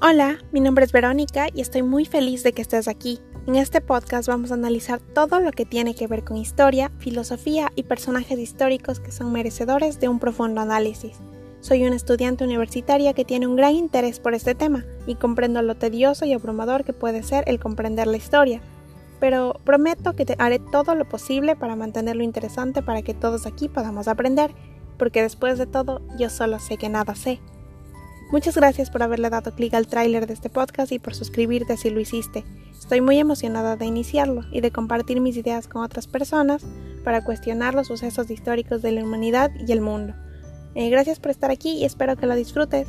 Hola, mi nombre es Verónica y estoy muy feliz de que estés aquí. En este podcast vamos a analizar todo lo que tiene que ver con historia, filosofía y personajes históricos que son merecedores de un profundo análisis. Soy una estudiante universitaria que tiene un gran interés por este tema y comprendo lo tedioso y abrumador que puede ser el comprender la historia, pero prometo que te haré todo lo posible para mantenerlo interesante para que todos aquí podamos aprender, porque después de todo yo solo sé que nada sé. Muchas gracias por haberle dado clic al tráiler de este podcast y por suscribirte si lo hiciste. Estoy muy emocionada de iniciarlo y de compartir mis ideas con otras personas para cuestionar los sucesos históricos de la humanidad y el mundo. Eh, gracias por estar aquí y espero que lo disfrutes.